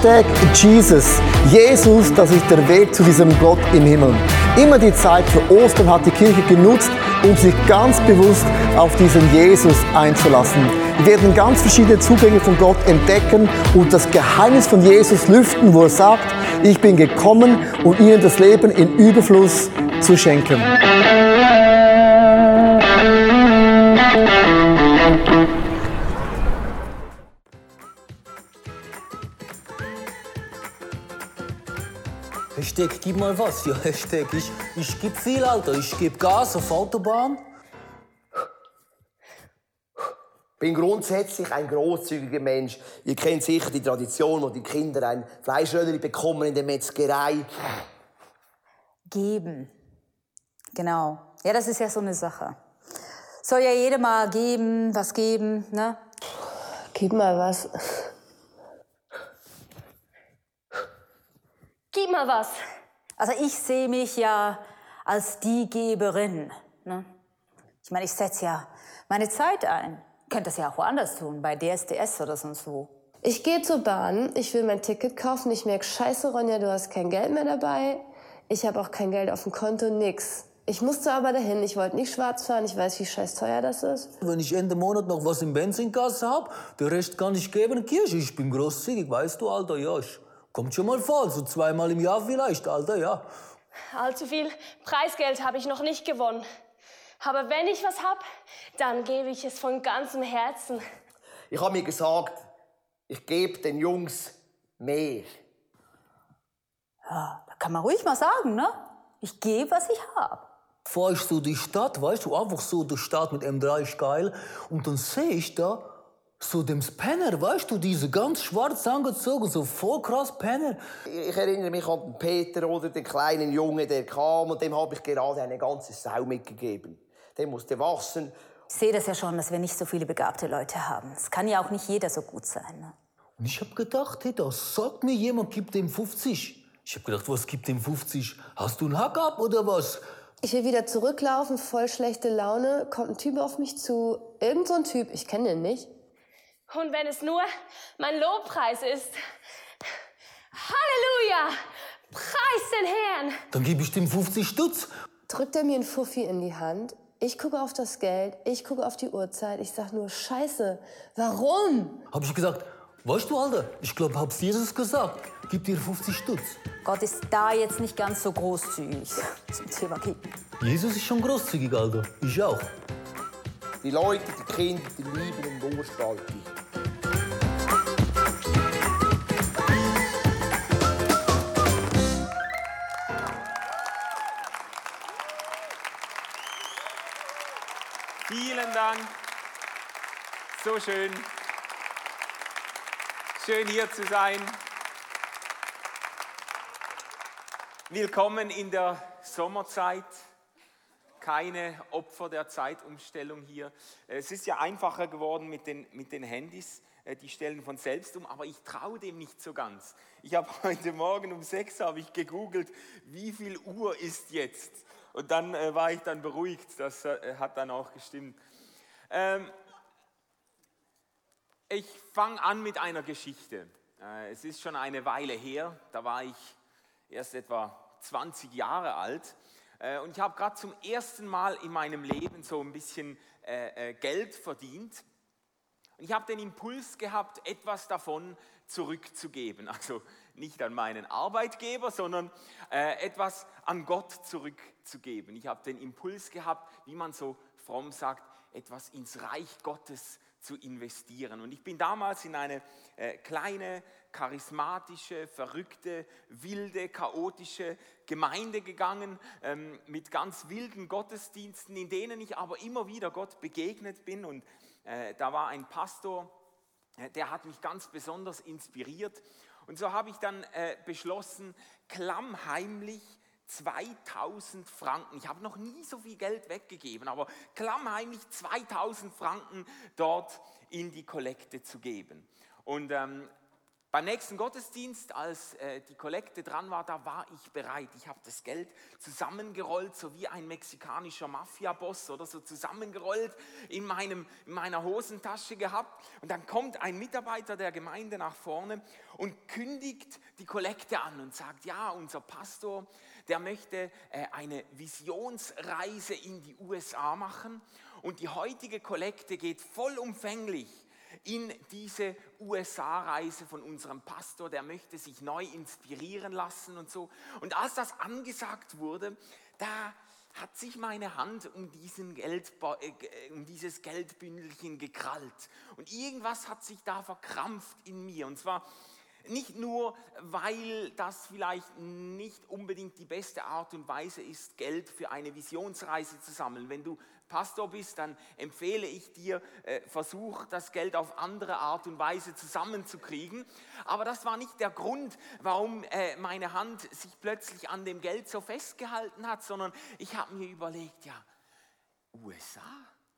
Hashtag Jesus. Jesus, das ist der Weg zu diesem Gott im Himmel. Immer die Zeit für Ostern hat die Kirche genutzt, um sich ganz bewusst auf diesen Jesus einzulassen. Wir werden ganz verschiedene Zugänge von Gott entdecken und das Geheimnis von Jesus lüften, wo er sagt, ich bin gekommen, um ihnen das Leben in Überfluss zu schenken. Hashtag gib mal was. Ja, Hashtag ich, ich geb viel, Alter. Ich geb Gas auf Autobahn. bin grundsätzlich ein großzügiger Mensch. Ihr kennt sicher die Tradition, wo die Kinder ein Fleischröllchen bekommen in der Metzgerei. Geben. Genau. Ja, das ist ja so eine Sache. Soll ja jeder mal geben, was geben, ne? Gib mal was. Gib mal was. Also ich sehe mich ja als die Geberin. Ne? Ich meine, ich setze ja meine Zeit ein. Könnt das ja auch woanders tun, bei DSDS oder sonst wo. Ich gehe zur Bahn, ich will mein Ticket kaufen, ich merke, scheiße Ronja, du hast kein Geld mehr dabei. Ich habe auch kein Geld auf dem Konto, nix. Ich musste aber dahin, ich wollte nicht schwarz fahren, ich weiß, wie scheiß teuer das ist. Wenn ich Ende Monat noch was im Benzinkasse hab, der Rest kann ich geben, Kirche. Ich bin großzügig, weißt du, Alter, ja. Kommt schon mal vor, so zweimal im Jahr vielleicht, Alter, ja. Allzu viel Preisgeld habe ich noch nicht gewonnen. Aber wenn ich was hab, dann gebe ich es von ganzem Herzen. Ich habe mir gesagt, ich gebe den Jungs mehr. Ja, da kann man ruhig mal sagen, ne? Ich gebe, was ich habe. Fahr ich so die Stadt, weißt du, einfach so die Stadt mit M3 ist geil. Und dann sehe ich da so dem Spanner, weißt du, diese ganz schwarz angezogen, so voll krass Penner. Ich erinnere mich an den Peter oder den kleinen Junge, der kam und dem habe ich gerade eine ganze Sau mitgegeben. Der musste wachsen. Ich sehe das ja schon, dass wir nicht so viele begabte Leute haben. Es kann ja auch nicht jeder so gut sein. Ne? Und ich habe gedacht, hey, da sagt mir jemand, gib dem 50. Ich habe gedacht, was gibt dem 50? Hast du einen Hack ab oder was? Ich will wieder zurücklaufen, voll schlechte Laune, kommt ein Typ auf mich zu. Irgend so ein Typ, ich kenne den nicht. Und wenn es nur mein Lobpreis ist. Halleluja! Preis den Herrn! Dann gebe ich dem 50 Stutz. Drückt er mir einen Fuffi in die Hand. Ich gucke auf das Geld, ich gucke auf die Uhrzeit. Ich sag nur, Scheiße, warum? Habe ich gesagt, weißt du, Alter, ich glaube, hab's Jesus gesagt. Gib dir 50 Stutz. Gott ist da jetzt nicht ganz so großzügig zum Thema Geben. Jesus ist schon großzügig, Alter. Ich auch. Die Leute, die Kinder, die lieben und Durchhaltung. Vielen Dank. So schön. Schön hier zu sein. Willkommen in der Sommerzeit. Keine Opfer der Zeitumstellung hier. Es ist ja einfacher geworden mit den, mit den Handys. Äh, Die stellen von selbst um, aber ich traue dem nicht so ganz. Ich habe heute Morgen um sechs habe ich gegoogelt, wie viel Uhr ist jetzt? Und dann äh, war ich dann beruhigt. Das äh, hat dann auch gestimmt. Ähm, ich fange an mit einer Geschichte. Äh, Es ist schon eine Weile her, da war ich erst etwa 20 Jahre alt Äh, und ich habe gerade zum ersten Mal in meinem Leben so ein bisschen äh, äh, Geld verdient. Und ich habe den Impuls gehabt, etwas davon zurückzugeben. Also nicht an meinen Arbeitgeber, sondern äh, etwas an Gott zurückzugeben. Ich habe den Impuls gehabt, wie man so fromm sagt, etwas ins Reich Gottes zu investieren. Und ich bin damals in eine äh, kleine, charismatische, verrückte, wilde, chaotische Gemeinde gegangen ähm, mit ganz wilden Gottesdiensten, in denen ich aber immer wieder Gott begegnet bin. Und äh, da war ein Pastor, der hat mich ganz besonders inspiriert. Und so habe ich dann äh, beschlossen, klammheimlich 2000 Franken. Ich habe noch nie so viel Geld weggegeben, aber klammheimlich 2000 Franken dort in die Kollekte zu geben. Und ähm, Beim nächsten Gottesdienst, als äh, die Kollekte dran war, da war ich bereit. Ich habe das Geld zusammengerollt, so wie ein mexikanischer Mafia-Boss oder so zusammengerollt in, meinem, in meiner Hosentasche gehabt. Und dann kommt ein Mitarbeiter der Gemeinde nach vorne und kündigt die Kollekte an und sagt, ja, unser Pastor, der möchte äh, eine Visionsreise in die USA machen. Und die heutige Kollekte geht vollumfänglich in diese USA-Reise von unserem Pastor, der möchte sich neu inspirieren lassen und so. Und als das angesagt wurde, da hat sich meine Hand um, diesen Geld, äh, um dieses Geldbündelchen gekrallt. Und irgendwas hat sich da verkrampft in mir. Und zwar nicht nur, weil das vielleicht nicht unbedingt die beste Art und Weise ist, Geld für eine Visionsreise zu sammeln. Wenn du Pastor bist, dann empfehle ich dir, äh, versuch das Geld auf andere Art und Weise zusammenzukriegen. Aber das war nicht der Grund, warum äh, meine Hand sich plötzlich an dem Geld so festgehalten hat, sondern ich habe mir überlegt, ja, USA,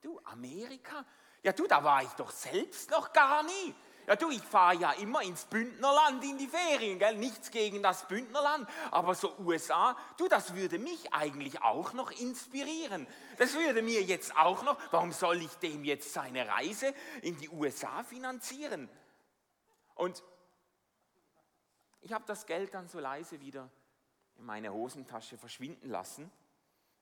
du, Amerika, ja du, da war ich doch selbst noch gar nie. Ja du, ich fahre ja immer ins Bündnerland in die Ferien, gell? nichts gegen das Bündnerland, aber so USA, du, das würde mich eigentlich auch noch inspirieren. Das würde mir jetzt auch noch, warum soll ich dem jetzt seine Reise in die USA finanzieren? Und ich habe das Geld dann so leise wieder in meine Hosentasche verschwinden lassen.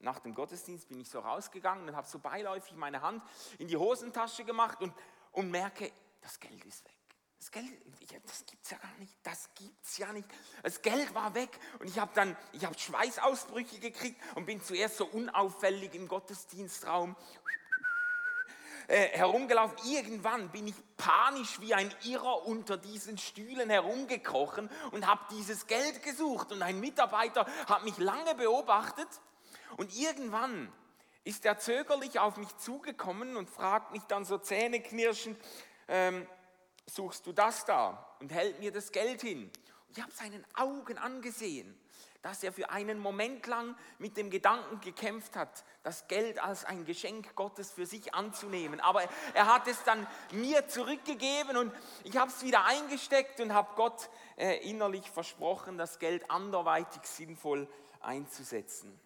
Nach dem Gottesdienst bin ich so rausgegangen und habe so beiläufig meine Hand in die Hosentasche gemacht und, und merke, das Geld ist weg. Das Geld, das gibt es ja gar nicht, das gibt es ja nicht. Das Geld war weg und ich habe dann, ich habe Schweißausbrüche gekriegt und bin zuerst so unauffällig im Gottesdienstraum äh, herumgelaufen. Irgendwann bin ich panisch wie ein Irrer unter diesen Stühlen herumgekrochen und habe dieses Geld gesucht. Und ein Mitarbeiter hat mich lange beobachtet und irgendwann ist er zögerlich auf mich zugekommen und fragt mich dann so zähneknirschend, ähm, suchst du das da und hält mir das Geld hin. Und ich habe seinen Augen angesehen, dass er für einen Moment lang mit dem Gedanken gekämpft hat, das Geld als ein Geschenk Gottes für sich anzunehmen. Aber er hat es dann mir zurückgegeben und ich habe es wieder eingesteckt und habe Gott äh, innerlich versprochen, das Geld anderweitig sinnvoll einzusetzen.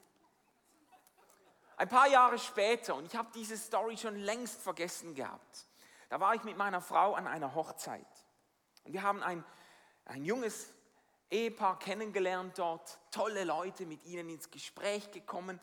Ein paar Jahre später, und ich habe diese Story schon längst vergessen gehabt, da war ich mit meiner Frau an einer Hochzeit. Und wir haben ein, ein junges Ehepaar kennengelernt dort, tolle Leute mit ihnen ins Gespräch gekommen.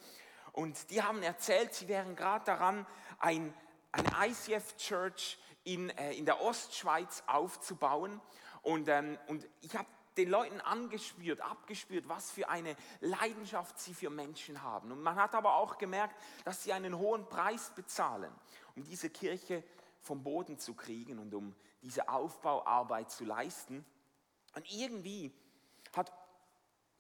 Und die haben erzählt, sie wären gerade daran, ein, eine ICF Church in, äh, in der Ostschweiz aufzubauen. Und, ähm, und ich habe den Leuten angespürt, abgespürt, was für eine Leidenschaft sie für Menschen haben. Und man hat aber auch gemerkt, dass sie einen hohen Preis bezahlen, um diese Kirche vom Boden zu kriegen und um diese Aufbauarbeit zu leisten. Und irgendwie hat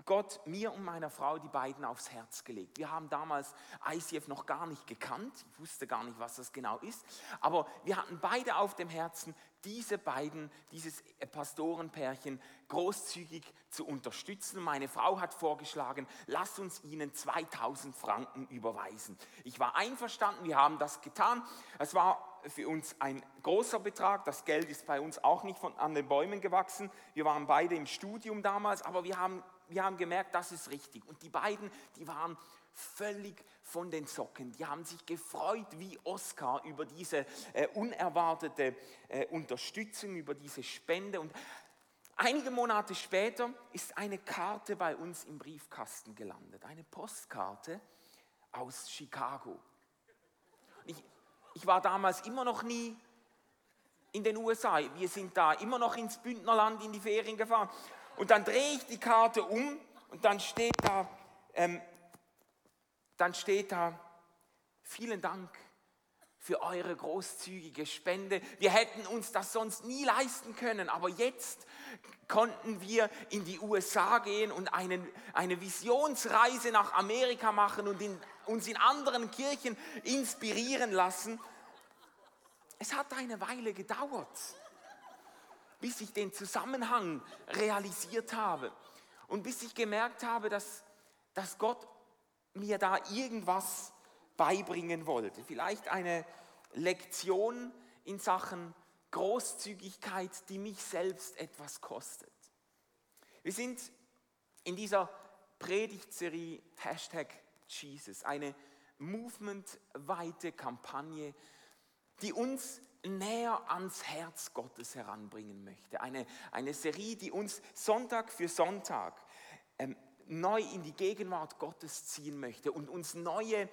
Gott mir und meiner Frau die beiden aufs Herz gelegt. Wir haben damals ICF noch gar nicht gekannt, ich wusste gar nicht, was das genau ist, aber wir hatten beide auf dem Herzen, diese beiden, dieses Pastorenpärchen großzügig zu unterstützen. Meine Frau hat vorgeschlagen, lass uns ihnen 2000 Franken überweisen. Ich war einverstanden, wir haben das getan. Es war für uns ein großer Betrag. Das Geld ist bei uns auch nicht von, an den Bäumen gewachsen. Wir waren beide im Studium damals, aber wir haben, wir haben gemerkt, das ist richtig. Und die beiden, die waren völlig von den Socken. Die haben sich gefreut wie Oscar über diese äh, unerwartete äh, Unterstützung, über diese Spende. Und einige Monate später ist eine Karte bei uns im Briefkasten gelandet, eine Postkarte aus Chicago. Ich, ich war damals immer noch nie in den USA. Wir sind da immer noch ins Bündnerland in die Ferien gefahren. Und dann drehe ich die Karte um und dann steht da, ähm, dann steht da, vielen Dank für eure großzügige Spende. Wir hätten uns das sonst nie leisten können, aber jetzt konnten wir in die USA gehen und einen, eine Visionsreise nach Amerika machen und in, uns in anderen Kirchen inspirieren lassen. Es hat eine Weile gedauert, bis ich den Zusammenhang realisiert habe und bis ich gemerkt habe, dass, dass Gott mir da irgendwas beibringen wollte. Vielleicht eine Lektion in Sachen Großzügigkeit, die mich selbst etwas kostet. Wir sind in dieser Predigtserie Hashtag Jesus, eine movementweite Kampagne, die uns näher ans Herz Gottes heranbringen möchte. Eine, eine Serie, die uns Sonntag für Sonntag ähm, neu in die Gegenwart Gottes ziehen möchte und uns neue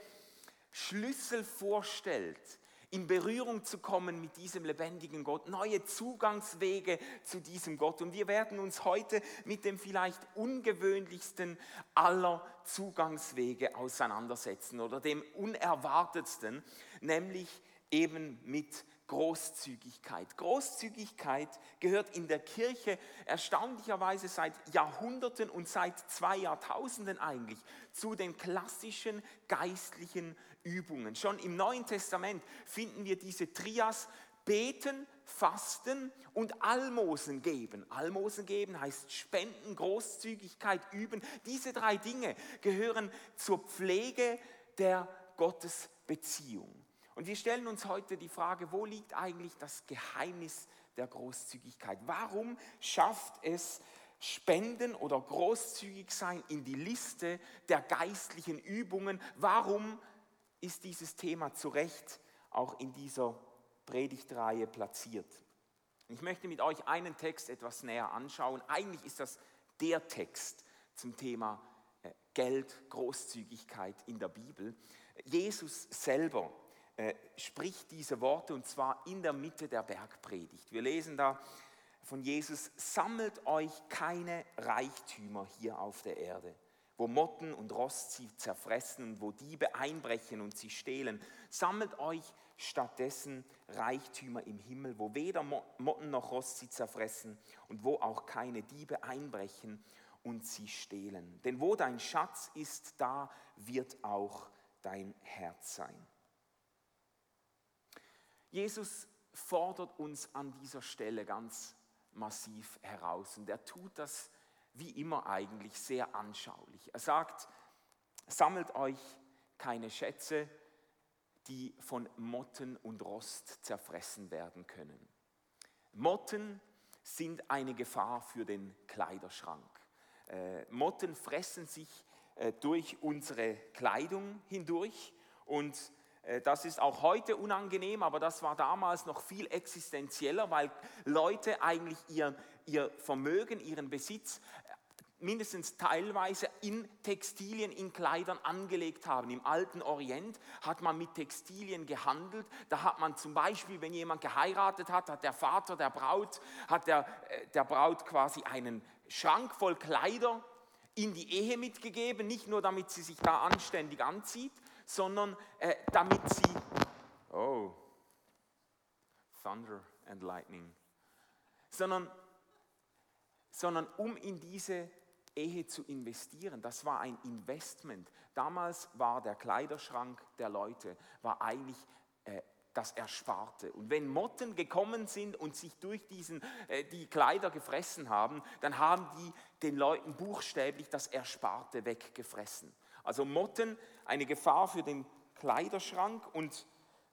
Schlüssel vorstellt, in Berührung zu kommen mit diesem lebendigen Gott, neue Zugangswege zu diesem Gott. Und wir werden uns heute mit dem vielleicht ungewöhnlichsten aller Zugangswege auseinandersetzen oder dem unerwartetsten, nämlich eben mit Großzügigkeit. Großzügigkeit gehört in der Kirche erstaunlicherweise seit Jahrhunderten und seit zwei Jahrtausenden eigentlich zu den klassischen geistlichen Übungen. Schon im Neuen Testament finden wir diese Trias Beten, Fasten und Almosen geben. Almosen geben heißt Spenden, Großzügigkeit üben. Diese drei Dinge gehören zur Pflege der Gottesbeziehung. Und wir stellen uns heute die Frage, wo liegt eigentlich das Geheimnis der Großzügigkeit? Warum schafft es Spenden oder großzügig sein in die Liste der geistlichen Übungen? Warum ist dieses Thema zu Recht auch in dieser Predigtreihe platziert? Ich möchte mit euch einen Text etwas näher anschauen. Eigentlich ist das der Text zum Thema äh, Geld, Großzügigkeit in der Bibel. Jesus selber äh, spricht diese Worte und zwar in der Mitte der Bergpredigt. Wir lesen da von Jesus, sammelt euch keine Reichtümer hier auf der Erde, wo Motten und Rost sie zerfressen und wo Diebe einbrechen und sie stehlen. Sammelt euch stattdessen Reichtümer im Himmel, wo weder Motten noch Rost sie zerfressen und wo auch keine Diebe einbrechen und sie stehlen. Denn wo dein Schatz ist, da wird auch dein Herz sein. Jesus fordert uns an dieser Stelle ganz massiv heraus und er tut das wie immer eigentlich sehr anschaulich. Er sagt, sammelt euch keine Schätze, die von Motten und Rost zerfressen werden können. Motten sind eine Gefahr für den Kleiderschrank. Äh, Motten fressen sich äh, durch unsere Kleidung hindurch und äh, das ist auch heute unangenehm, aber das war damals noch viel existenzieller, weil Leute eigentlich ihr, ihr Vermögen, ihren Besitz mindestens teilweise in Textilien, in Kleidern angelegt haben. Im alten Orient hat man mit Textilien gehandelt. Da hat man zum Beispiel, wenn jemand geheiratet hat, hat der Vater der Braut, hat der, äh, der Braut quasi einen Schrank voll Kleider in die Ehe mitgegeben, nicht nur damit sie sich da anständig anzieht, sondern äh, damit sie, oh, Thunder and Lightning, sondern, sondern um in diese Ehe zu investieren. Das war ein Investment. Damals war der Kleiderschrank der Leute, war eigentlich äh, das Ersparte. Und wenn Motten gekommen sind und sich durch diesen, äh, die Kleider gefressen haben, dann haben die den Leuten buchstäblich das Ersparte weggefressen. Also Motten, eine Gefahr für den Kleiderschrank und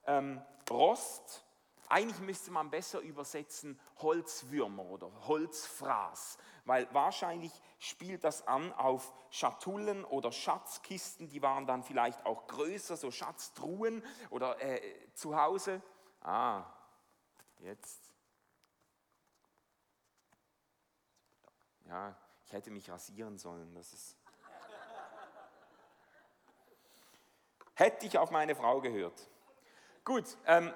ähm, Rost, eigentlich müsste man besser übersetzen Holzwürmer oder Holzfraß, weil wahrscheinlich spielt das an auf Schatullen oder Schatzkisten, die waren dann vielleicht auch größer, so Schatztruhen oder äh, zu Hause. Ah, jetzt. Ja, ich hätte mich rasieren sollen, das ist Hätte ich auf meine Frau gehört. Gut, ähm,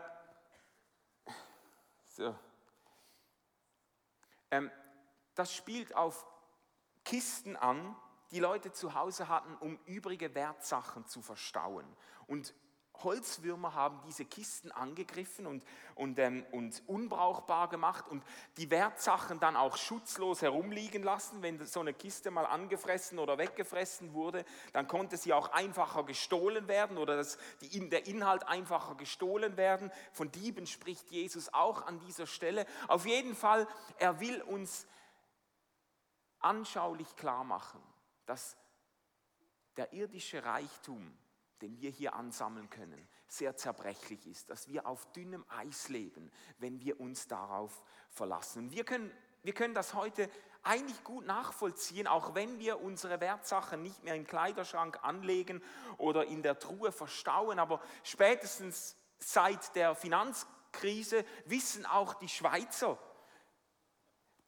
so. Ähm, das spielt auf Kisten an, die Leute zu Hause hatten, um übrige Wertsachen zu verstauen. Und Holzwürmer haben diese Kisten angegriffen und, und, ähm, und unbrauchbar gemacht und die Wertsachen dann auch schutzlos herumliegen lassen. Wenn so eine Kiste mal angefressen oder weggefressen wurde, dann konnte sie auch einfacher gestohlen werden oder das, die, der Inhalt einfacher gestohlen werden. Von Dieben spricht Jesus auch an dieser Stelle. Auf jeden Fall, er will uns anschaulich klar machen, dass der irdische Reichtum, den wir hier ansammeln können, sehr zerbrechlich ist, dass wir auf dünnem Eis leben, wenn wir uns darauf verlassen. Wir können, wir können das heute eigentlich gut nachvollziehen, auch wenn wir unsere Wertsachen nicht mehr im Kleiderschrank anlegen oder in der Truhe verstauen. Aber spätestens seit der Finanzkrise wissen auch die Schweizer,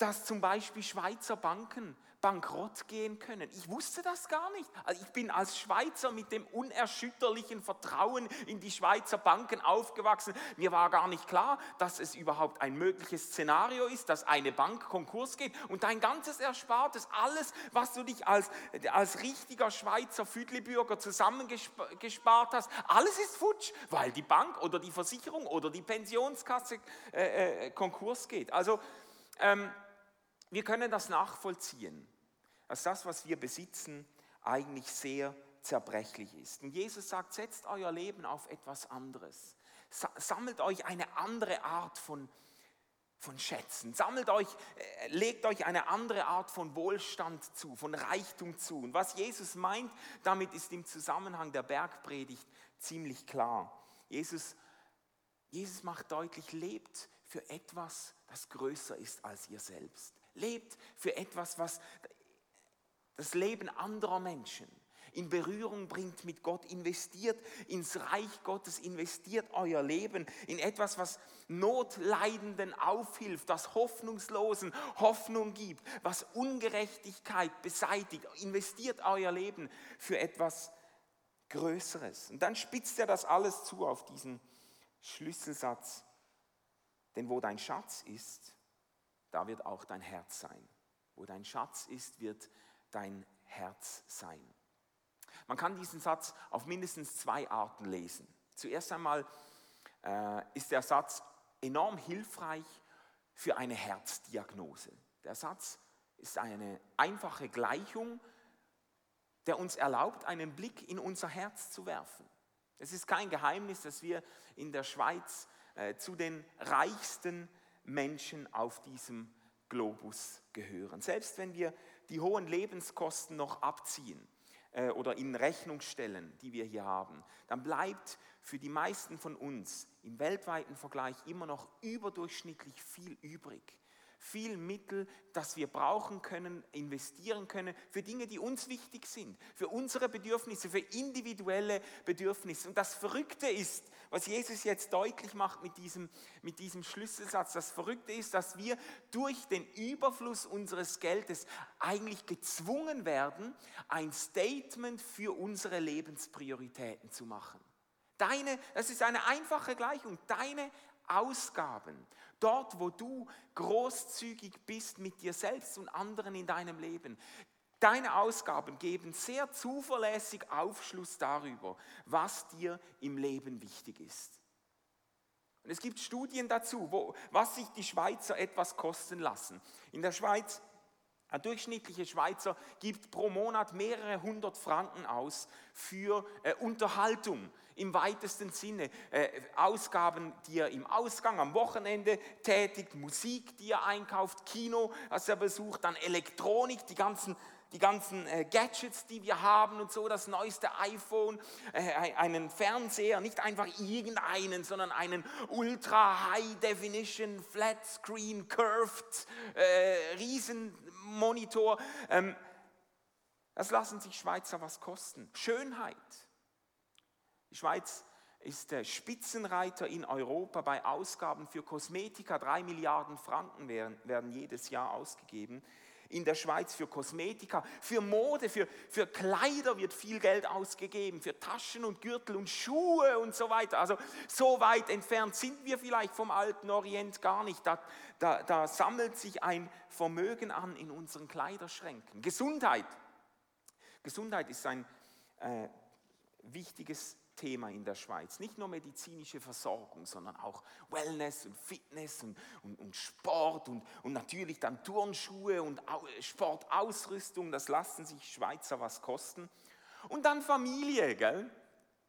dass zum Beispiel Schweizer Banken bankrott gehen können. Ich wusste das gar nicht. Also ich bin als Schweizer mit dem unerschütterlichen Vertrauen in die Schweizer Banken aufgewachsen. Mir war gar nicht klar, dass es überhaupt ein mögliches Szenario ist, dass eine Bank Konkurs geht und dein ganzes Erspartes, alles, was du dich als, als richtiger Schweizer Füdlibürger zusammengespart hast, alles ist futsch, weil die Bank oder die Versicherung oder die Pensionskasse äh, äh, Konkurs geht. Also ähm, wir können das nachvollziehen dass das, was wir besitzen, eigentlich sehr zerbrechlich ist. Und Jesus sagt, setzt euer Leben auf etwas anderes. Sammelt euch eine andere Art von, von Schätzen. Sammelt euch, äh, legt euch eine andere Art von Wohlstand zu, von Reichtum zu. Und was Jesus meint, damit ist im Zusammenhang der Bergpredigt ziemlich klar. Jesus, Jesus macht deutlich, lebt für etwas, das größer ist als ihr selbst. Lebt für etwas, was das Leben anderer Menschen in Berührung bringt mit Gott, investiert ins Reich Gottes, investiert euer Leben in etwas, was Notleidenden aufhilft, das Hoffnungslosen Hoffnung gibt, was Ungerechtigkeit beseitigt. Investiert euer Leben für etwas Größeres. Und dann spitzt er das alles zu auf diesen Schlüsselsatz. Denn wo dein Schatz ist, da wird auch dein Herz sein. Wo dein Schatz ist, wird dein Herz sein. Man kann diesen Satz auf mindestens zwei Arten lesen. Zuerst einmal äh, ist der Satz enorm hilfreich für eine Herzdiagnose. Der Satz ist eine einfache Gleichung, der uns erlaubt, einen Blick in unser Herz zu werfen. Es ist kein Geheimnis, dass wir in der Schweiz äh, zu den reichsten Menschen auf diesem Globus gehören. Selbst wenn wir die hohen Lebenskosten noch abziehen äh, oder in Rechnung stellen, die wir hier haben, dann bleibt für die meisten von uns im weltweiten Vergleich immer noch überdurchschnittlich viel übrig viel Mittel, das wir brauchen können, investieren können für Dinge, die uns wichtig sind, für unsere Bedürfnisse, für individuelle Bedürfnisse. Und das Verrückte ist, was Jesus jetzt deutlich macht mit diesem, mit diesem Schlüsselsatz, das Verrückte ist, dass wir durch den Überfluss unseres Geldes eigentlich gezwungen werden, ein Statement für unsere Lebensprioritäten zu machen. Deine, das ist eine einfache Gleichung, deine Ausgaben Dort, wo du großzügig bist mit dir selbst und anderen in deinem Leben. Deine Ausgaben geben sehr zuverlässig Aufschluss darüber, was dir im Leben wichtig ist. Und es gibt Studien dazu, wo, was sich die Schweizer etwas kosten lassen. In der Schweiz ein durchschnittlicher Schweizer gibt pro Monat mehrere hundert Franken aus für äh, Unterhaltung im weitesten Sinne. Äh, Ausgaben, die er im Ausgang am Wochenende tätigt, Musik, die er einkauft, Kino, das er besucht, dann Elektronik, die ganzen die ganzen äh, Gadgets, die wir haben und so, das neueste iPhone, äh, einen Fernseher, nicht einfach irgendeinen, sondern einen Ultra High Definition Flat Screen Curved äh, Riesenmonitor. Ähm, das lassen sich Schweizer was kosten. Schönheit. Die Schweiz ist der Spitzenreiter in Europa bei Ausgaben für Kosmetika. Drei Milliarden Franken werden, werden jedes Jahr ausgegeben in der Schweiz für Kosmetika, für Mode, für, für Kleider wird viel Geld ausgegeben, für Taschen und Gürtel und Schuhe und so weiter. Also so weit entfernt sind wir vielleicht vom alten Orient gar nicht. Da, da, da sammelt sich ein Vermögen an in unseren Kleiderschränken. Gesundheit. Gesundheit ist ein äh, wichtiges Thema in der Schweiz. Nicht nur medizinische Versorgung, sondern auch Wellness und Fitness und, und, und Sport und, und natürlich dann Turnschuhe und Sportausrüstung. Das lassen sich Schweizer was kosten. Und dann Familie, gell?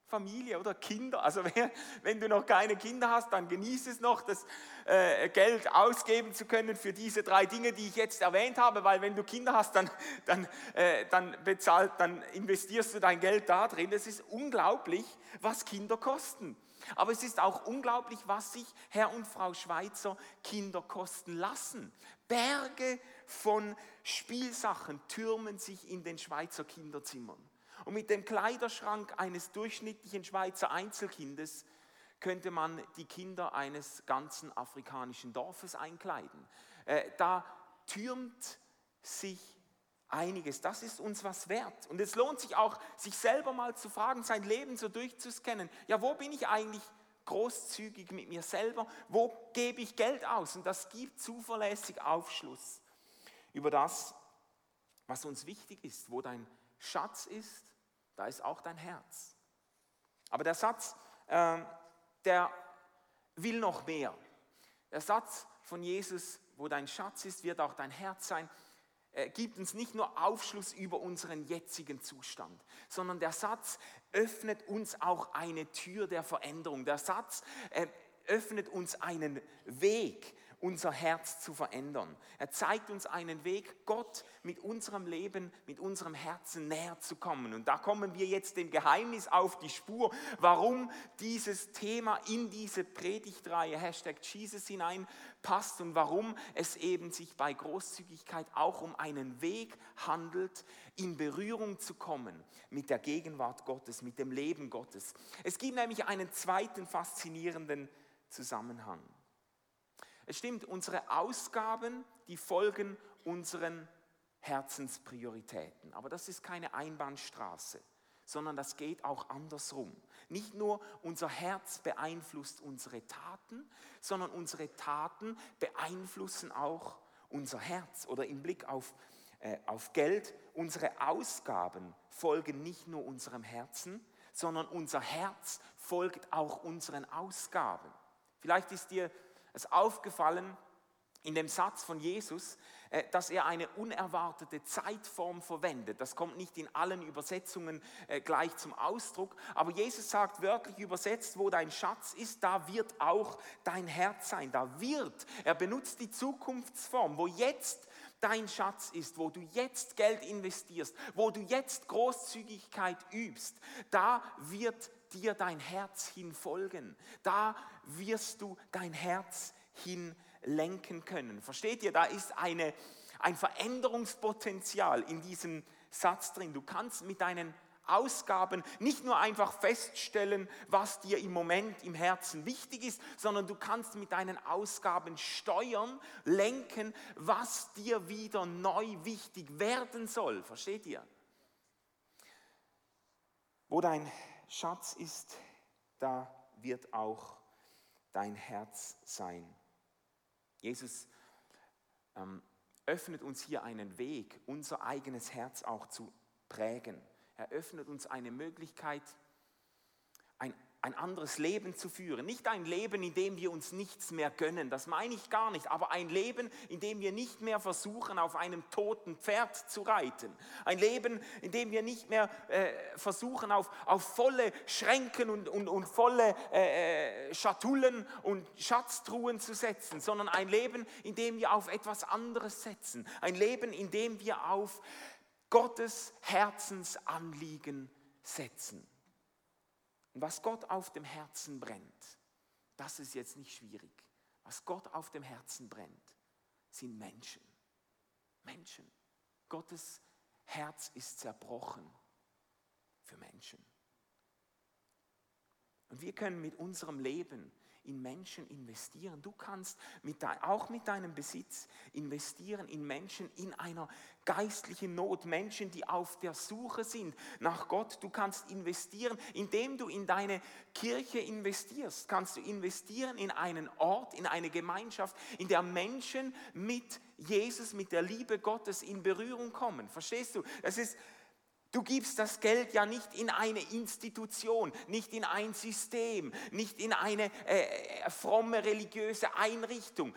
Familie oder Kinder. Also wenn du noch keine Kinder hast, dann genieß es noch, das äh, Geld ausgeben zu können für diese drei Dinge, die ich jetzt erwähnt habe, weil wenn du Kinder hast, dann, dann, äh, dann, bezahlt, dann investierst du dein Geld da drin. Es ist unglaublich, was Kinder kosten. Aber es ist auch unglaublich, was sich Herr und Frau Schweizer Kinder kosten lassen. Berge von Spielsachen türmen sich in den Schweizer Kinderzimmern. Und mit dem Kleiderschrank eines durchschnittlichen Schweizer Einzelkindes könnte man die Kinder eines ganzen afrikanischen Dorfes einkleiden. Äh, da türmt sich einiges. Das ist uns was wert. Und es lohnt sich auch, sich selber mal zu fragen, sein Leben so durchzuscannen. Ja, wo bin ich eigentlich großzügig mit mir selber? Wo gebe ich Geld aus? Und das gibt zuverlässig Aufschluss über das, was uns wichtig ist. Wo dein Schatz ist, da ist auch dein Herz. Aber der Satz, äh, der will noch mehr. Der Satz von Jesus, wo dein Schatz ist, wird auch dein Herz sein, äh, gibt uns nicht nur Aufschluss über unseren jetzigen Zustand, sondern der Satz öffnet uns auch eine Tür der Veränderung. Der Satz äh, öffnet uns einen Weg, unser Herz zu verändern. Er zeigt uns einen Weg, Gott mit unserem Leben, mit unserem Herzen näher zu kommen. Und da kommen wir jetzt dem Geheimnis auf die Spur, warum dieses Thema in diese Predigtreihe Hashtag Jesus hineinpasst und warum es eben sich bei Großzügigkeit auch um einen Weg handelt, in Berührung zu kommen mit der Gegenwart Gottes, mit dem Leben Gottes. Es gibt nämlich einen zweiten faszinierenden Zusammenhang. Es stimmt, unsere Ausgaben, die folgen unseren Herzensprioritäten. Aber das ist keine Einbahnstraße, sondern das geht auch andersrum. Nicht nur unser Herz beeinflusst unsere Taten, sondern unsere Taten beeinflussen auch unser Herz. Oder im Blick auf, äh, auf Geld, unsere Ausgaben folgen nicht nur unserem Herzen, sondern unser Herz folgt auch unseren Ausgaben. Vielleicht ist dir es aufgefallen in dem Satz von Jesus, äh, dass er eine unerwartete Zeitform verwendet. Das kommt nicht in allen Übersetzungen äh, gleich zum Ausdruck, aber Jesus sagt wörtlich übersetzt, wo dein Schatz ist, da wird auch dein Herz sein. Da wird, er benutzt die Zukunftsform, wo jetzt dein Schatz ist, wo du jetzt Geld investierst, wo du jetzt Großzügigkeit übst, da wird dir dein Herz hinfolgen. Da wirst du dein Herz hinlenken können. Versteht ihr? Da ist eine, ein Veränderungspotenzial in diesem Satz drin. Du kannst mit deinen Ausgaben nicht nur einfach feststellen, was dir im Moment im Herzen wichtig ist, sondern du kannst mit deinen Ausgaben steuern, lenken, was dir wieder neu wichtig werden soll. Versteht ihr? Wo dein Schatz ist, da wird auch dein Herz sein. Jesus ähm, öffnet uns hier einen Weg, unser eigenes Herz auch zu prägen. Er öffnet uns eine Möglichkeit, ein ein anderes Leben zu führen. Nicht ein Leben, in dem wir uns nichts mehr gönnen, das meine ich gar nicht, aber ein Leben, in dem wir nicht mehr versuchen, auf einem toten Pferd zu reiten. Ein Leben, in dem wir nicht mehr äh, versuchen, auf, auf volle Schränken und, und, und volle äh, äh Schatullen und Schatztruhen zu setzen, sondern ein Leben, in dem wir auf etwas anderes setzen. Ein Leben, in dem wir auf Gottes Herzensanliegen setzen. Und was Gott auf dem Herzen brennt, das ist jetzt nicht schwierig. Was Gott auf dem Herzen brennt, sind Menschen. Menschen. Gottes Herz ist zerbrochen für Menschen. Und wir können mit unserem Leben in Menschen investieren. Du kannst mit dein, auch mit deinem Besitz investieren in Menschen in einer geistlichen Not, Menschen, die auf der Suche sind nach Gott. Du kannst investieren, indem du in deine Kirche investierst. Kannst du investieren in einen Ort, in eine Gemeinschaft, in der Menschen mit Jesus, mit der Liebe Gottes in Berührung kommen. Verstehst du? Das ist Du gibst das Geld ja nicht in eine Institution, nicht in ein System, nicht in eine äh, äh, fromme religiöse Einrichtung.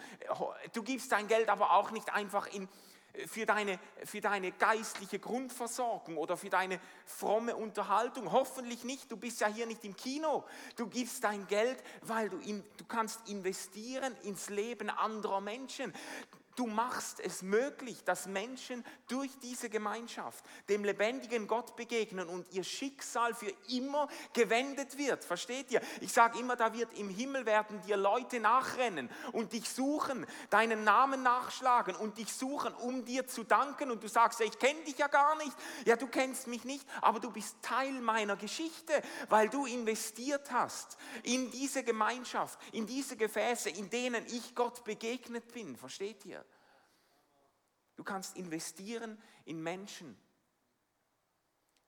Du gibst dein Geld aber auch nicht einfach in, äh, für, deine, für deine geistliche Grundversorgung oder für deine fromme Unterhaltung. Hoffentlich nicht, du bist ja hier nicht im Kino. Du gibst dein Geld, weil du, in, du kannst investieren ins Leben anderer Menschen. Du machst es möglich, dass Menschen durch diese Gemeinschaft dem lebendigen Gott begegnen und ihr Schicksal für immer gewendet wird. Versteht ihr? Ich sage immer, da wird im Himmel werden dir Leute nachrennen und dich suchen, deinen Namen nachschlagen und dich suchen, um dir zu danken. Und du sagst, ich kenne dich ja gar nicht. Ja, du kennst mich nicht, aber du bist Teil meiner Geschichte, weil du investiert hast in diese Gemeinschaft, in diese Gefäße, in denen ich Gott begegnet bin. Versteht ihr? Du kannst investieren in Menschen.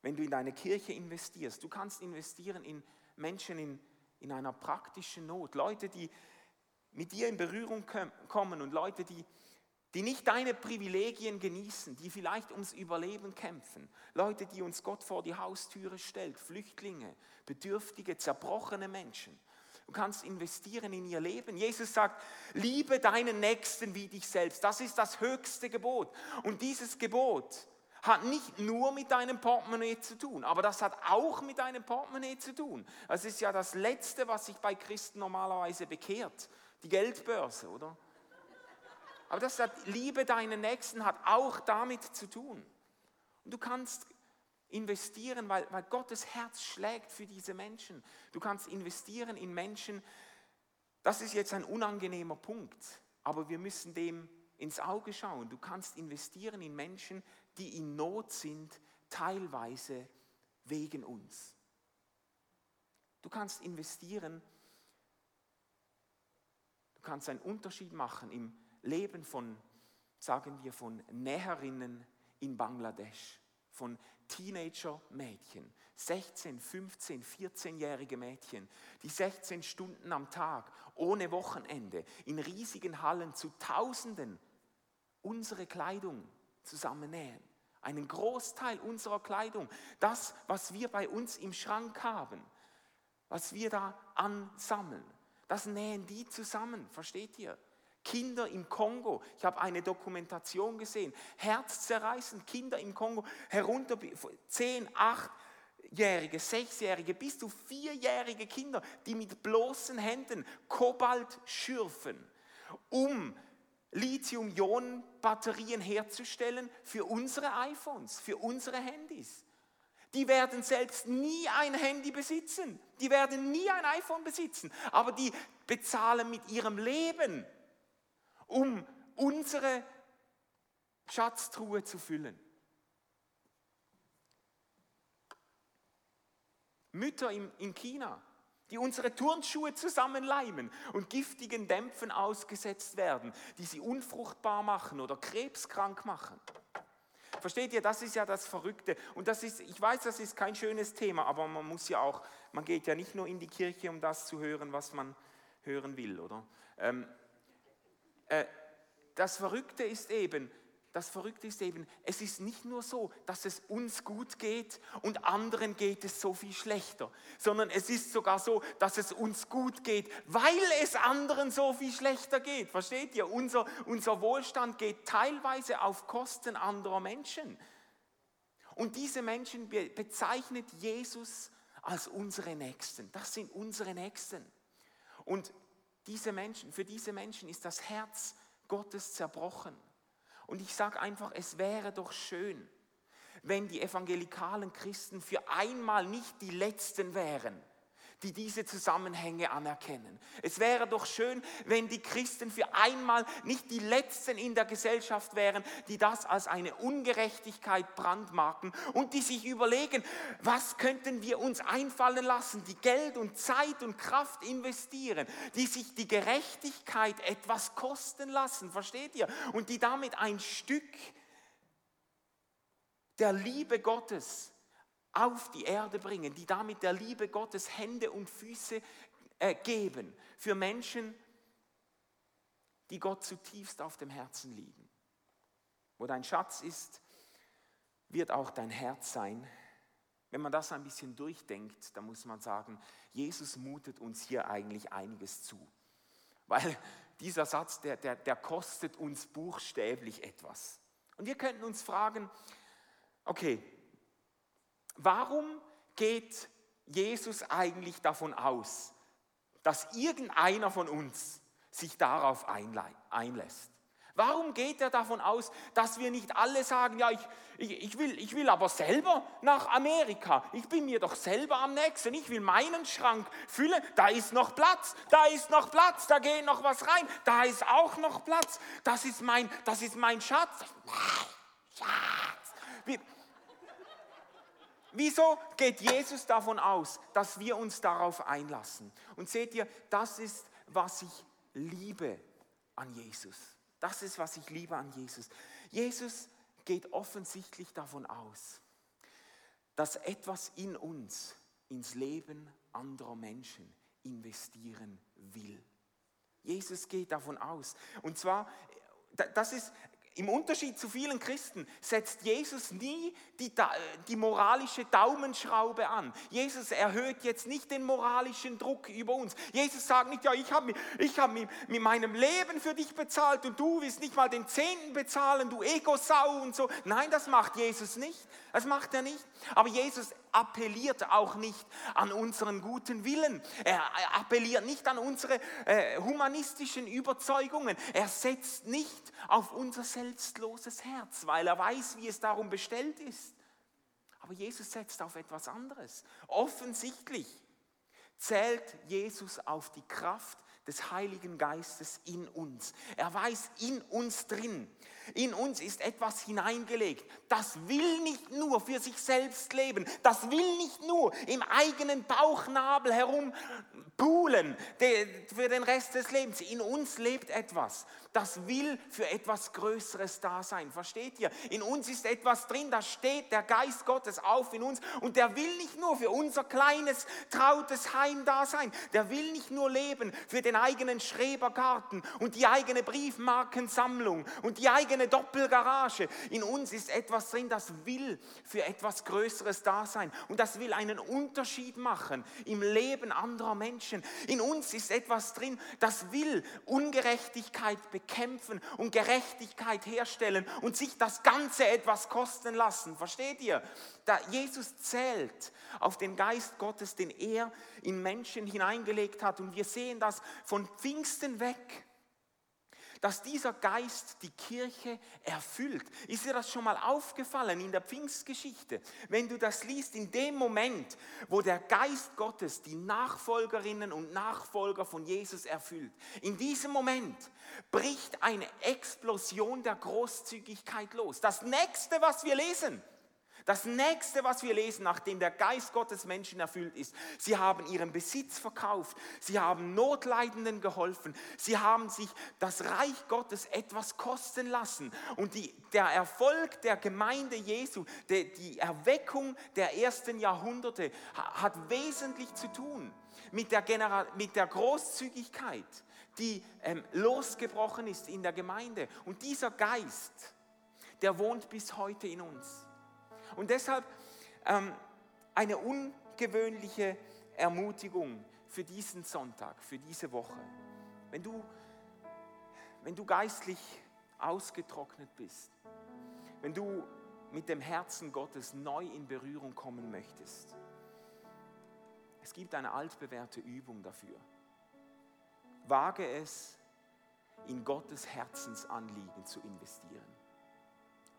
Wenn du in deine Kirche investierst, du kannst investieren in Menschen in, in einer praktischen Not, Leute, die mit dir in Berührung kommen und Leute, die, die nicht deine Privilegien genießen, die vielleicht ums Überleben kämpfen, Leute, die uns Gott vor die Haustüre stellt, Flüchtlinge, bedürftige, zerbrochene Menschen. Du kannst investieren in ihr Leben. Jesus sagt, liebe deinen Nächsten wie dich selbst. Das ist das höchste Gebot. Und dieses Gebot hat nicht nur mit deinem Portemonnaie zu tun, aber das hat auch mit deinem Portemonnaie zu tun. Das ist ja das Letzte, was sich bei Christen normalerweise bekehrt. Die Geldbörse, oder? Aber das hat, Liebe deinen Nächsten hat auch damit zu tun. Und du kannst investieren, weil, weil Gottes Herz schlägt für diese Menschen. Du kannst investieren in Menschen. Das ist jetzt ein unangenehmer Punkt, aber wir müssen dem ins Auge schauen. Du kannst investieren in Menschen, die in Not sind, teilweise wegen uns. Du kannst investieren, du kannst einen Unterschied machen im Leben von, sagen wir, von Näherinnen in Bangladesch, von Teenager-Mädchen, 16, 15, 14-jährige Mädchen, die 16 Stunden am Tag, ohne Wochenende, in riesigen Hallen zu Tausenden unsere Kleidung zusammennähen. Einen Großteil unserer Kleidung, das, was wir bei uns im Schrank haben, was wir da ansammeln, das nähen die zusammen, versteht ihr? Kinder im Kongo. Ich habe eine Dokumentation gesehen. Herzzerreißend, Kinder im Kongo, herunter 10, 8-jährige, 6-jährige, bis zu 4-jährige Kinder, die mit bloßen Händen Kobalt schürfen, um Lithium-Ionen-Batterien herzustellen für unsere iPhones, für unsere Handys. Die werden selbst nie ein Handy besitzen. Die werden nie ein iPhone besitzen. Aber die bezahlen mit ihrem Leben um unsere Schatztruhe zu füllen. Mütter in China, die unsere Turnschuhe zusammenleimen und giftigen Dämpfen ausgesetzt werden, die sie unfruchtbar machen oder krebskrank machen. Versteht ihr, das ist ja das Verrückte. Und das ist, ich weiß, das ist kein schönes Thema, aber man muss ja auch, man geht ja nicht nur in die Kirche, um das zu hören, was man hören will, oder? Ähm, äh, das Verrückte ist eben, das Verrückte ist eben, es ist nicht nur so, dass es uns gut geht und anderen geht es so viel schlechter, sondern es ist sogar so, dass es uns gut geht, weil es anderen so viel schlechter geht. Versteht ihr? Unser, unser Wohlstand geht teilweise auf Kosten anderer Menschen. Und diese Menschen bezeichnet Jesus als unsere Nächsten. Das sind unsere Nächsten. Und diese Menschen, für diese Menschen ist das Herz Gottes zerbrochen. Und ich sage einfach, es wäre doch schön, wenn die evangelikalen Christen für einmal nicht die Letzten wären, die diese Zusammenhänge anerkennen. Es wäre doch schön, wenn die Christen für einmal nicht die Letzten in der Gesellschaft wären, die das als eine Ungerechtigkeit brandmarken und die sich überlegen, was könnten wir uns einfallen lassen, die Geld und Zeit und Kraft investieren, die sich die Gerechtigkeit etwas kosten lassen, versteht ihr? Und die damit ein Stück der Liebe Gottes auf die Erde bringen, die damit der Liebe Gottes Hände und Füße äh, geben für Menschen, die Gott zutiefst auf dem Herzen liegen. Wo dein Schatz ist, wird auch dein Herz sein. Wenn man das ein bisschen durchdenkt, dann muss man sagen, Jesus mutet uns hier eigentlich einiges zu. Weil dieser Satz, der, der, der kostet uns buchstäblich etwas. Und wir könnten uns fragen, okay, Warum geht Jesus eigentlich davon aus, dass irgendeiner von uns sich darauf einlässt? Warum geht er davon aus, dass wir nicht alle sagen, ja, ich, ich, ich, will, ich will aber selber nach Amerika. Ich bin mir doch selber am nächsten. Ich will meinen Schrank füllen. Da ist noch Platz, da ist noch Platz, da geht noch was rein, da ist auch noch Platz. Das ist mein, das ist mein Schatz. Schatz. Wie, Wieso geht Jesus davon aus, dass wir uns darauf einlassen? Und seht ihr, das ist, was ich liebe an Jesus. Das ist, was ich liebe an Jesus. Jesus geht offensichtlich davon aus, dass etwas in uns, ins Leben anderer Menschen investieren will. Jesus geht davon aus. Und zwar, das ist im Unterschied zu vielen Christen setzt Jesus nie die, die, moralische Daumenschraube an. Jesus erhöht jetzt nicht den moralischen Druck über uns. Jesus sagt nicht, ja, ich habe ich hab mit, meinem Leben für dich bezahlt und du willst nicht mal den Zehnten bezahlen, du Ego-Sau und so. Nein, das macht Jesus nicht. Das macht er nicht. Aber Jesus appelliert auch nicht an unseren guten Willen. Er appelliert nicht an unsere äh, humanistischen Überzeugungen. Er setzt nicht auf unser selbstloses Herz, weil er weiß, wie es darum bestellt ist. Aber Jesus setzt auf etwas anderes. Offensichtlich zählt Jesus auf die Kraft des Heiligen Geistes in uns. Er weiß in uns drin, in uns ist etwas hineingelegt. Das will nicht nur für sich selbst leben. Das will nicht nur im eigenen Bauchnabel herumpulen für den Rest des Lebens. In uns lebt etwas. Das will für etwas Größeres da sein. Versteht ihr? In uns ist etwas drin. Da steht der Geist Gottes auf in uns. Und der will nicht nur für unser kleines, trautes Heim da sein. Der will nicht nur leben für den eigenen Schrebergarten und die eigene Briefmarkensammlung und die eigene eigene Doppelgarage. In uns ist etwas drin, das will für etwas Größeres da sein. Und das will einen Unterschied machen im Leben anderer Menschen. In uns ist etwas drin, das will Ungerechtigkeit bekämpfen und Gerechtigkeit herstellen und sich das Ganze etwas kosten lassen. Versteht ihr? Da Jesus zählt auf den Geist Gottes, den er in Menschen hineingelegt hat. Und wir sehen das von Pfingsten weg dass dieser Geist die Kirche erfüllt. Ist dir das schon mal aufgefallen in der Pfingstgeschichte? Wenn du das liest, in dem Moment, wo der Geist Gottes die Nachfolgerinnen und Nachfolger von Jesus erfüllt, in diesem Moment bricht eine Explosion der Großzügigkeit los. Das nächste, was wir lesen, das nächste, was wir lesen, nachdem der Geist Gottes Menschen erfüllt ist, sie haben ihren Besitz verkauft, sie haben Notleidenden geholfen, sie haben sich das Reich Gottes etwas kosten lassen. Und die, der Erfolg der Gemeinde Jesu, die, die Erweckung der ersten Jahrhunderte hat wesentlich zu tun mit der, General, mit der Großzügigkeit, die ähm, losgebrochen ist in der Gemeinde. Und dieser Geist, der wohnt bis heute in uns. Und deshalb ähm, eine ungewöhnliche Ermutigung für diesen Sonntag, für diese Woche. Wenn du, wenn du geistlich ausgetrocknet bist, wenn du mit dem Herzen Gottes neu in Berührung kommen möchtest, es gibt eine altbewährte Übung dafür. Wage es, in Gottes Herzensanliegen zu investieren.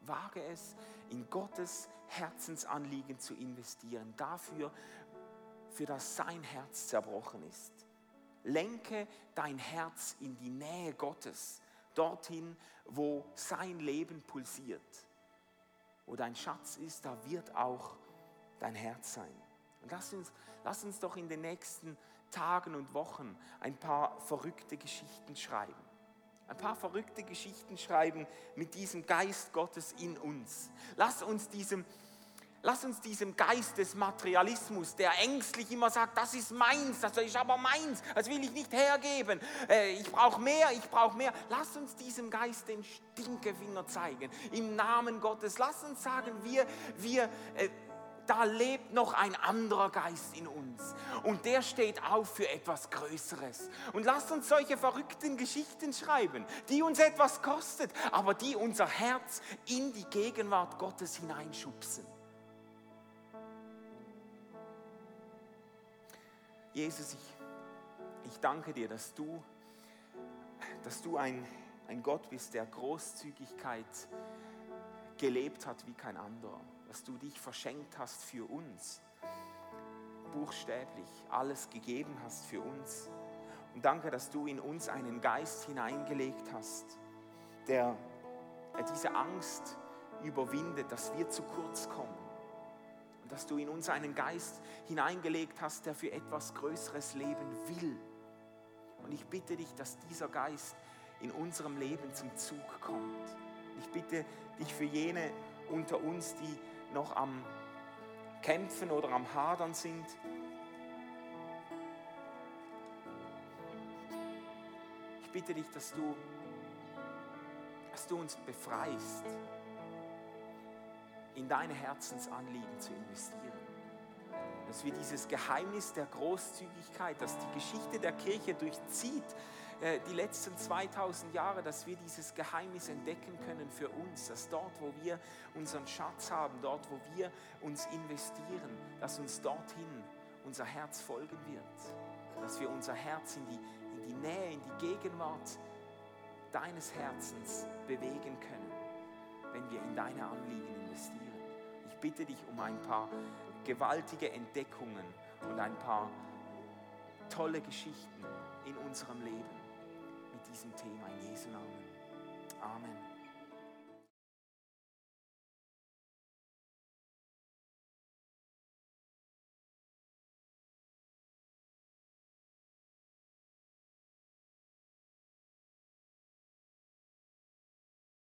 Wage es, in Gottes Herzensanliegen zu investieren, dafür, für das sein Herz zerbrochen ist. Lenke dein Herz in die Nähe Gottes, dorthin, wo sein Leben pulsiert. Wo dein Schatz ist, da wird auch dein Herz sein. Und lass uns, lass uns doch in den nächsten Tagen und Wochen ein paar verrückte Geschichten schreiben ein paar verrückte Geschichten schreiben mit diesem Geist Gottes in uns. Lass uns diesem, lass uns diesem Geist des Materialismus, der ängstlich immer sagt, das ist meins, das ist aber meins, das will ich nicht hergeben, äh, ich brauche mehr, ich brauche mehr. Lass uns diesem Geist den Stinkefinger zeigen, im Namen Gottes. Lass uns sagen, wir, wir, äh, da lebt noch ein anderer Geist in uns. Und der steht auf für etwas Größeres. Und lasst uns solche verrückten Geschichten schreiben, die uns etwas kostet, aber die unser Herz in die Gegenwart Gottes hineinschubsen. Jesus, ich, ich danke dir, dass du, dass du ein, ein Gott bist, der Großzügigkeit gelebt hat wie kein anderer, dass du dich verschenkt hast für uns, buchstäblich alles gegeben hast für uns. Und danke, dass du in uns einen Geist hineingelegt hast, der diese Angst überwindet, dass wir zu kurz kommen. Und dass du in uns einen Geist hineingelegt hast, der für etwas Größeres leben will. Und ich bitte dich, dass dieser Geist in unserem Leben zum Zug kommt. Ich bitte dich für jene unter uns, die noch am Kämpfen oder am Hadern sind. Ich bitte dich, dass du, dass du uns befreist, in deine Herzensanliegen zu investieren. Dass wir dieses Geheimnis der Großzügigkeit, das die Geschichte der Kirche durchzieht, die letzten 2000 Jahre, dass wir dieses Geheimnis entdecken können für uns, dass dort, wo wir unseren Schatz haben, dort, wo wir uns investieren, dass uns dorthin unser Herz folgen wird, dass wir unser Herz in die, in die Nähe, in die Gegenwart deines Herzens bewegen können, wenn wir in deine Anliegen investieren. Ich bitte dich um ein paar gewaltige Entdeckungen und ein paar tolle Geschichten in unserem Leben diesem Thema in Jesu Namen. Amen.